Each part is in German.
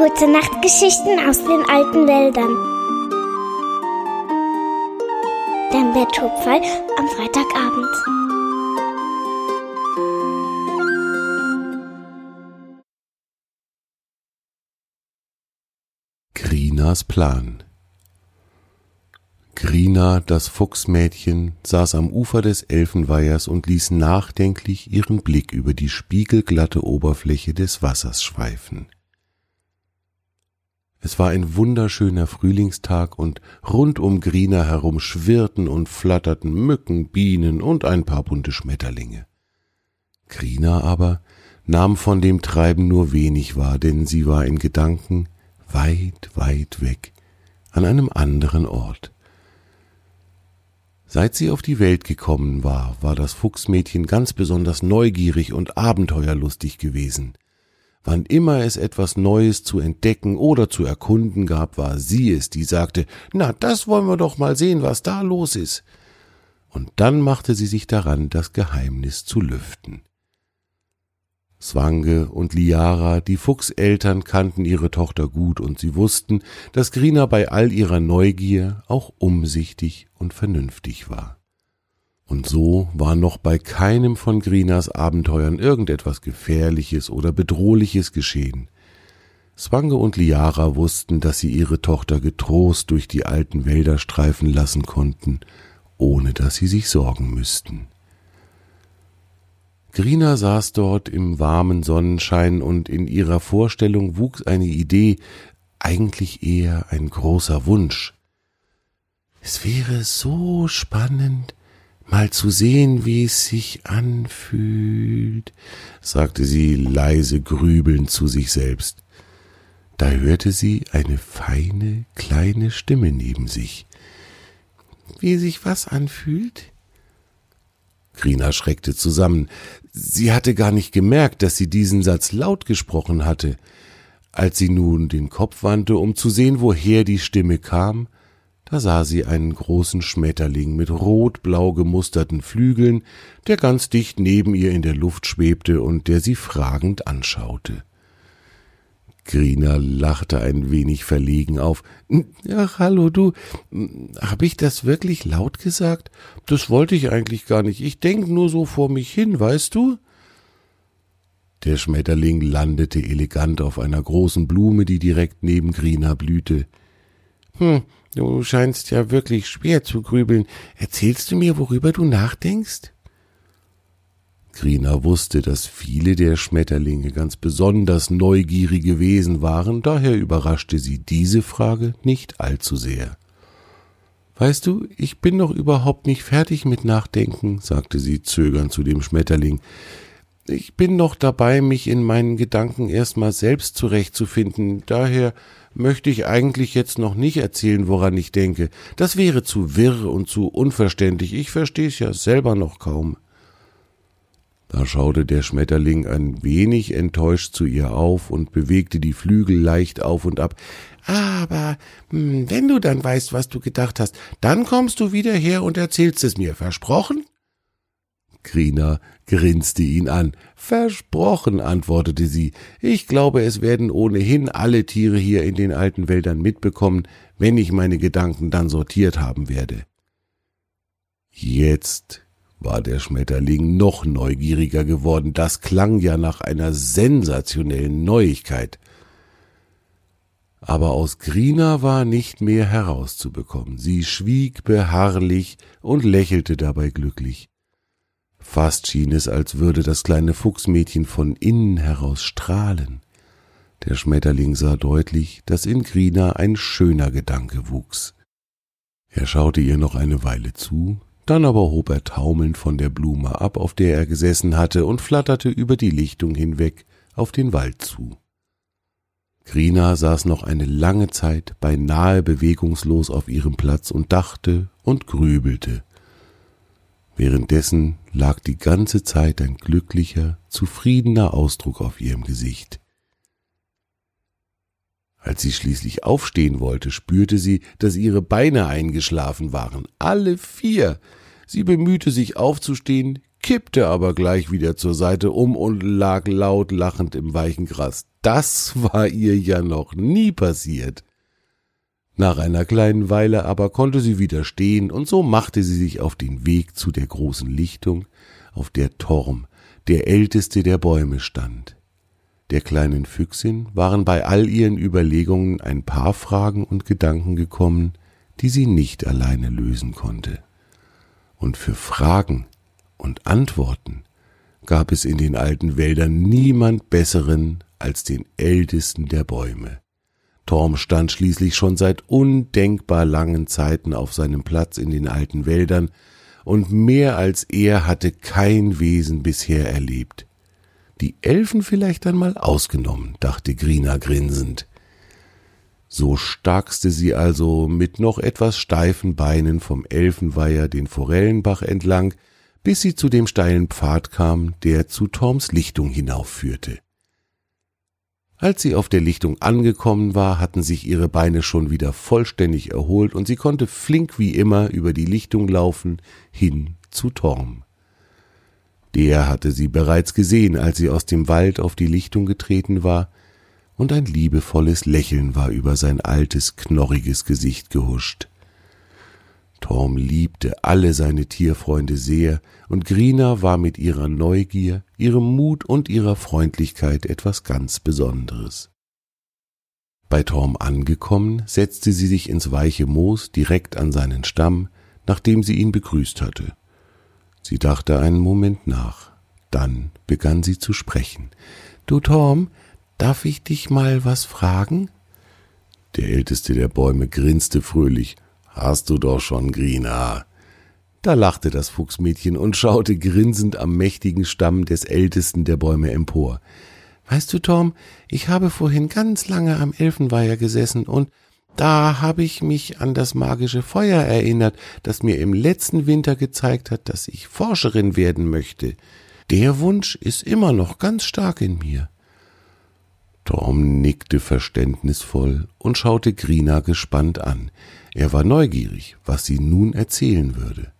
Gute Nachtgeschichten aus den alten Wäldern. Der Betthupferl am Freitagabend. Grinas Plan Grina, das Fuchsmädchen, saß am Ufer des Elfenweihers und ließ nachdenklich ihren Blick über die spiegelglatte Oberfläche des Wassers schweifen. Es war ein wunderschöner Frühlingstag und rund um Grina herum schwirrten und flatterten Mücken, Bienen und ein paar bunte Schmetterlinge. Grina aber nahm von dem Treiben nur wenig wahr, denn sie war in Gedanken weit, weit weg, an einem anderen Ort. Seit sie auf die Welt gekommen war, war das Fuchsmädchen ganz besonders neugierig und abenteuerlustig gewesen. Wann immer es etwas Neues zu entdecken oder zu erkunden gab, war sie es, die sagte, na, das wollen wir doch mal sehen, was da los ist. Und dann machte sie sich daran, das Geheimnis zu lüften. Swange und Liara, die Fuchseltern, kannten ihre Tochter gut und sie wussten, dass Grina bei all ihrer Neugier auch umsichtig und vernünftig war. Und so war noch bei keinem von Grinas Abenteuern irgendetwas Gefährliches oder Bedrohliches geschehen. Swange und Liara wussten, dass sie ihre Tochter getrost durch die alten Wälder streifen lassen konnten, ohne dass sie sich sorgen müssten. Grina saß dort im warmen Sonnenschein und in ihrer Vorstellung wuchs eine Idee, eigentlich eher ein großer Wunsch. Es wäre so spannend, mal zu sehen, wie es sich anfühlt, sagte sie leise grübelnd zu sich selbst. Da hörte sie eine feine, kleine Stimme neben sich. Wie sich was anfühlt? Grina schreckte zusammen. Sie hatte gar nicht gemerkt, dass sie diesen Satz laut gesprochen hatte. Als sie nun den Kopf wandte, um zu sehen, woher die Stimme kam, da sah sie einen großen Schmetterling mit rot-blau gemusterten Flügeln, der ganz dicht neben ihr in der Luft schwebte und der sie fragend anschaute. Grina lachte ein wenig verlegen auf. Ach, hallo, du. Hab ich das wirklich laut gesagt? Das wollte ich eigentlich gar nicht. Ich denk nur so vor mich hin, weißt du? Der Schmetterling landete elegant auf einer großen Blume, die direkt neben Grina blühte. Hm, du scheinst ja wirklich schwer zu grübeln. Erzählst du mir, worüber du nachdenkst? Grina wusste, dass viele der Schmetterlinge ganz besonders neugierige Wesen waren, daher überraschte sie diese Frage nicht allzu sehr. Weißt du, ich bin noch überhaupt nicht fertig mit Nachdenken, sagte sie zögernd zu dem Schmetterling. Ich bin noch dabei, mich in meinen Gedanken erstmal selbst zurechtzufinden, daher möchte ich eigentlich jetzt noch nicht erzählen, woran ich denke. Das wäre zu wirr und zu unverständlich, ich verstehe es ja selber noch kaum. Da schaute der Schmetterling ein wenig enttäuscht zu ihr auf und bewegte die Flügel leicht auf und ab. Aber hm, wenn du dann weißt, was du gedacht hast, dann kommst du wieder her und erzählst es mir. Versprochen? Grina grinste ihn an. Versprochen, antwortete sie. Ich glaube, es werden ohnehin alle Tiere hier in den alten Wäldern mitbekommen, wenn ich meine Gedanken dann sortiert haben werde. Jetzt war der Schmetterling noch neugieriger geworden. Das klang ja nach einer sensationellen Neuigkeit. Aber aus Grina war nicht mehr herauszubekommen. Sie schwieg beharrlich und lächelte dabei glücklich. Fast schien es, als würde das kleine Fuchsmädchen von innen heraus strahlen. Der Schmetterling sah deutlich, dass in Grina ein schöner Gedanke wuchs. Er schaute ihr noch eine Weile zu, dann aber hob er taumelnd von der Blume ab, auf der er gesessen hatte, und flatterte über die Lichtung hinweg auf den Wald zu. Grina saß noch eine lange Zeit beinahe bewegungslos auf ihrem Platz und dachte und grübelte. Währenddessen lag die ganze Zeit ein glücklicher, zufriedener Ausdruck auf ihrem Gesicht. Als sie schließlich aufstehen wollte, spürte sie, dass ihre Beine eingeschlafen waren, alle vier, Sie bemühte sich aufzustehen, kippte aber gleich wieder zur Seite um und lag laut lachend im weichen Gras. Das war ihr ja noch nie passiert. Nach einer kleinen Weile aber konnte sie wieder stehen, und so machte sie sich auf den Weg zu der großen Lichtung, auf der Torm, der älteste der Bäume, stand. Der kleinen Füchsin waren bei all ihren Überlegungen ein paar Fragen und Gedanken gekommen, die sie nicht alleine lösen konnte. Und für Fragen und Antworten gab es in den alten Wäldern niemand besseren als den ältesten der Bäume. Torm stand schließlich schon seit undenkbar langen Zeiten auf seinem Platz in den alten Wäldern, und mehr als er hatte kein Wesen bisher erlebt. Die Elfen vielleicht einmal ausgenommen, dachte Grina grinsend. So starkste sie also mit noch etwas steifen Beinen vom Elfenweiher den Forellenbach entlang, bis sie zu dem steilen Pfad kam, der zu Torms Lichtung hinaufführte. Als sie auf der Lichtung angekommen war, hatten sich ihre Beine schon wieder vollständig erholt und sie konnte flink wie immer über die Lichtung laufen, hin zu Torm. Der hatte sie bereits gesehen, als sie aus dem Wald auf die Lichtung getreten war, und ein liebevolles Lächeln war über sein altes, knorriges Gesicht gehuscht. Torm liebte alle seine Tierfreunde sehr, und Grina war mit ihrer Neugier, ihrem Mut und ihrer Freundlichkeit etwas ganz Besonderes. Bei Torm angekommen, setzte sie sich ins weiche Moos direkt an seinen Stamm, nachdem sie ihn begrüßt hatte. Sie dachte einen Moment nach. Dann begann sie zu sprechen. Du Torm, darf ich dich mal was fragen? Der älteste der Bäume grinste fröhlich. Hast du doch schon, Grina. Da lachte das Fuchsmädchen und schaute grinsend am mächtigen Stamm des ältesten der Bäume empor. Weißt du, Tom, ich habe vorhin ganz lange am Elfenweiher gesessen und da habe ich mich an das magische Feuer erinnert, das mir im letzten Winter gezeigt hat, dass ich Forscherin werden möchte. Der Wunsch ist immer noch ganz stark in mir. Tom nickte verständnisvoll und schaute Grina gespannt an. Er war neugierig, was sie nun erzählen würde.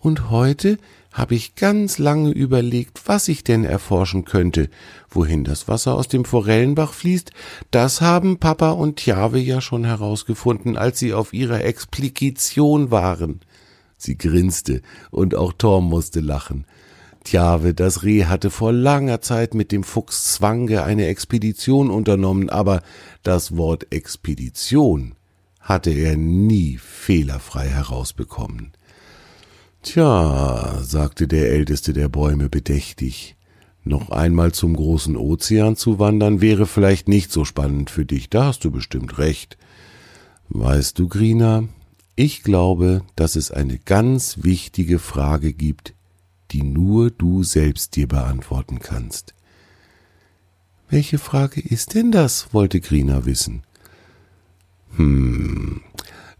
Und heute habe ich ganz lange überlegt, was ich denn erforschen könnte. Wohin das Wasser aus dem Forellenbach fließt, das haben Papa und Tjave ja schon herausgefunden, als sie auf ihrer Explikation waren. Sie grinste, und auch Torm musste lachen. Tjave, das Reh hatte vor langer Zeit mit dem Fuchs Zwange eine Expedition unternommen, aber das Wort Expedition hatte er nie fehlerfrei herausbekommen. Tja, sagte der älteste der Bäume bedächtig, noch einmal zum großen Ozean zu wandern wäre vielleicht nicht so spannend für dich, da hast du bestimmt recht. Weißt du, Grina, ich glaube, dass es eine ganz wichtige Frage gibt, die nur du selbst dir beantworten kannst. Welche Frage ist denn das? wollte Grina wissen. Hm,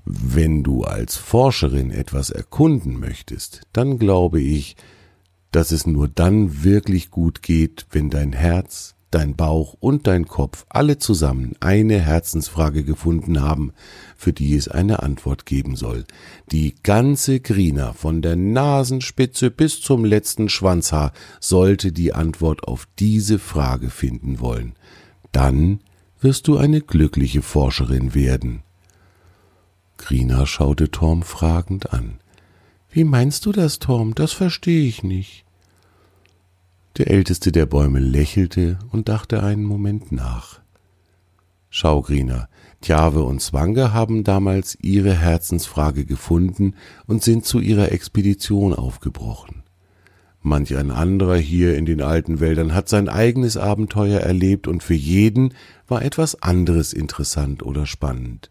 wenn du als Forscherin etwas erkunden möchtest, dann glaube ich, dass es nur dann wirklich gut geht, wenn dein Herz, dein Bauch und dein Kopf alle zusammen eine Herzensfrage gefunden haben, für die es eine Antwort geben soll. Die ganze Grina von der Nasenspitze bis zum letzten Schwanzhaar sollte die Antwort auf diese Frage finden wollen. Dann wirst du eine glückliche Forscherin werden. Grina schaute Torm fragend an. Wie meinst du das, Torm? Das verstehe ich nicht. Der älteste der Bäume lächelte und dachte einen Moment nach. Schau, Grina, Tjave und Zwange haben damals ihre Herzensfrage gefunden und sind zu ihrer Expedition aufgebrochen. Manch ein anderer hier in den alten Wäldern hat sein eigenes Abenteuer erlebt und für jeden war etwas anderes interessant oder spannend.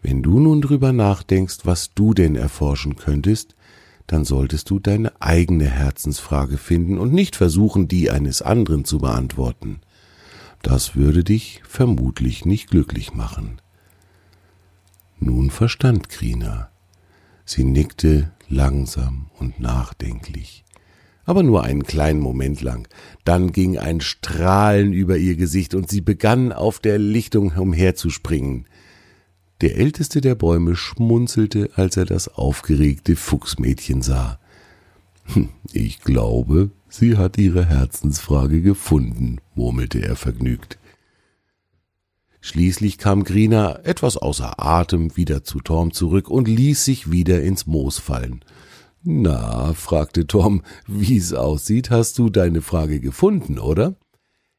Wenn du nun drüber nachdenkst, was du denn erforschen könntest, dann solltest du deine eigene Herzensfrage finden und nicht versuchen, die eines anderen zu beantworten. Das würde dich vermutlich nicht glücklich machen. Nun verstand Krina. Sie nickte langsam und nachdenklich. Aber nur einen kleinen Moment lang. Dann ging ein Strahlen über ihr Gesicht und sie begann auf der Lichtung umherzuspringen. Der älteste der Bäume schmunzelte, als er das aufgeregte Fuchsmädchen sah. Hm, ich glaube, sie hat ihre Herzensfrage gefunden, murmelte er vergnügt. Schließlich kam Grina etwas außer Atem wieder zu Torm zurück und ließ sich wieder ins Moos fallen. Na, fragte Tom, wie's aussieht, hast du deine Frage gefunden, oder?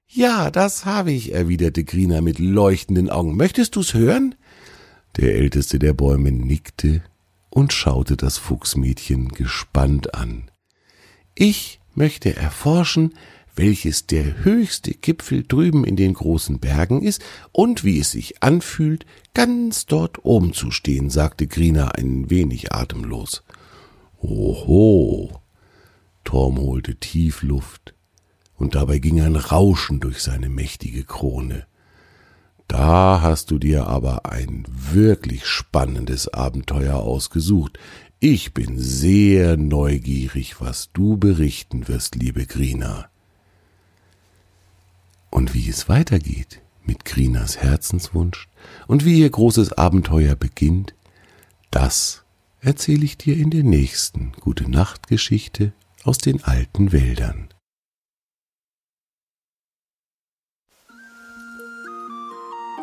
Ja, das habe ich, erwiderte Grina mit leuchtenden Augen. Möchtest du's hören? Der älteste der Bäume nickte und schaute das Fuchsmädchen gespannt an. Ich möchte erforschen, welches der höchste Gipfel drüben in den großen Bergen ist und wie es sich anfühlt, ganz dort oben zu stehen, sagte Grina ein wenig atemlos. Oho. Torm holte tief Luft, und dabei ging ein Rauschen durch seine mächtige Krone. Da hast du dir aber ein wirklich spannendes Abenteuer ausgesucht. Ich bin sehr neugierig, was du berichten wirst, liebe Grina. Und wie es weitergeht mit Grinas Herzenswunsch und wie ihr großes Abenteuer beginnt, das erzähle ich dir in der nächsten Gute Nacht Geschichte aus den alten Wäldern.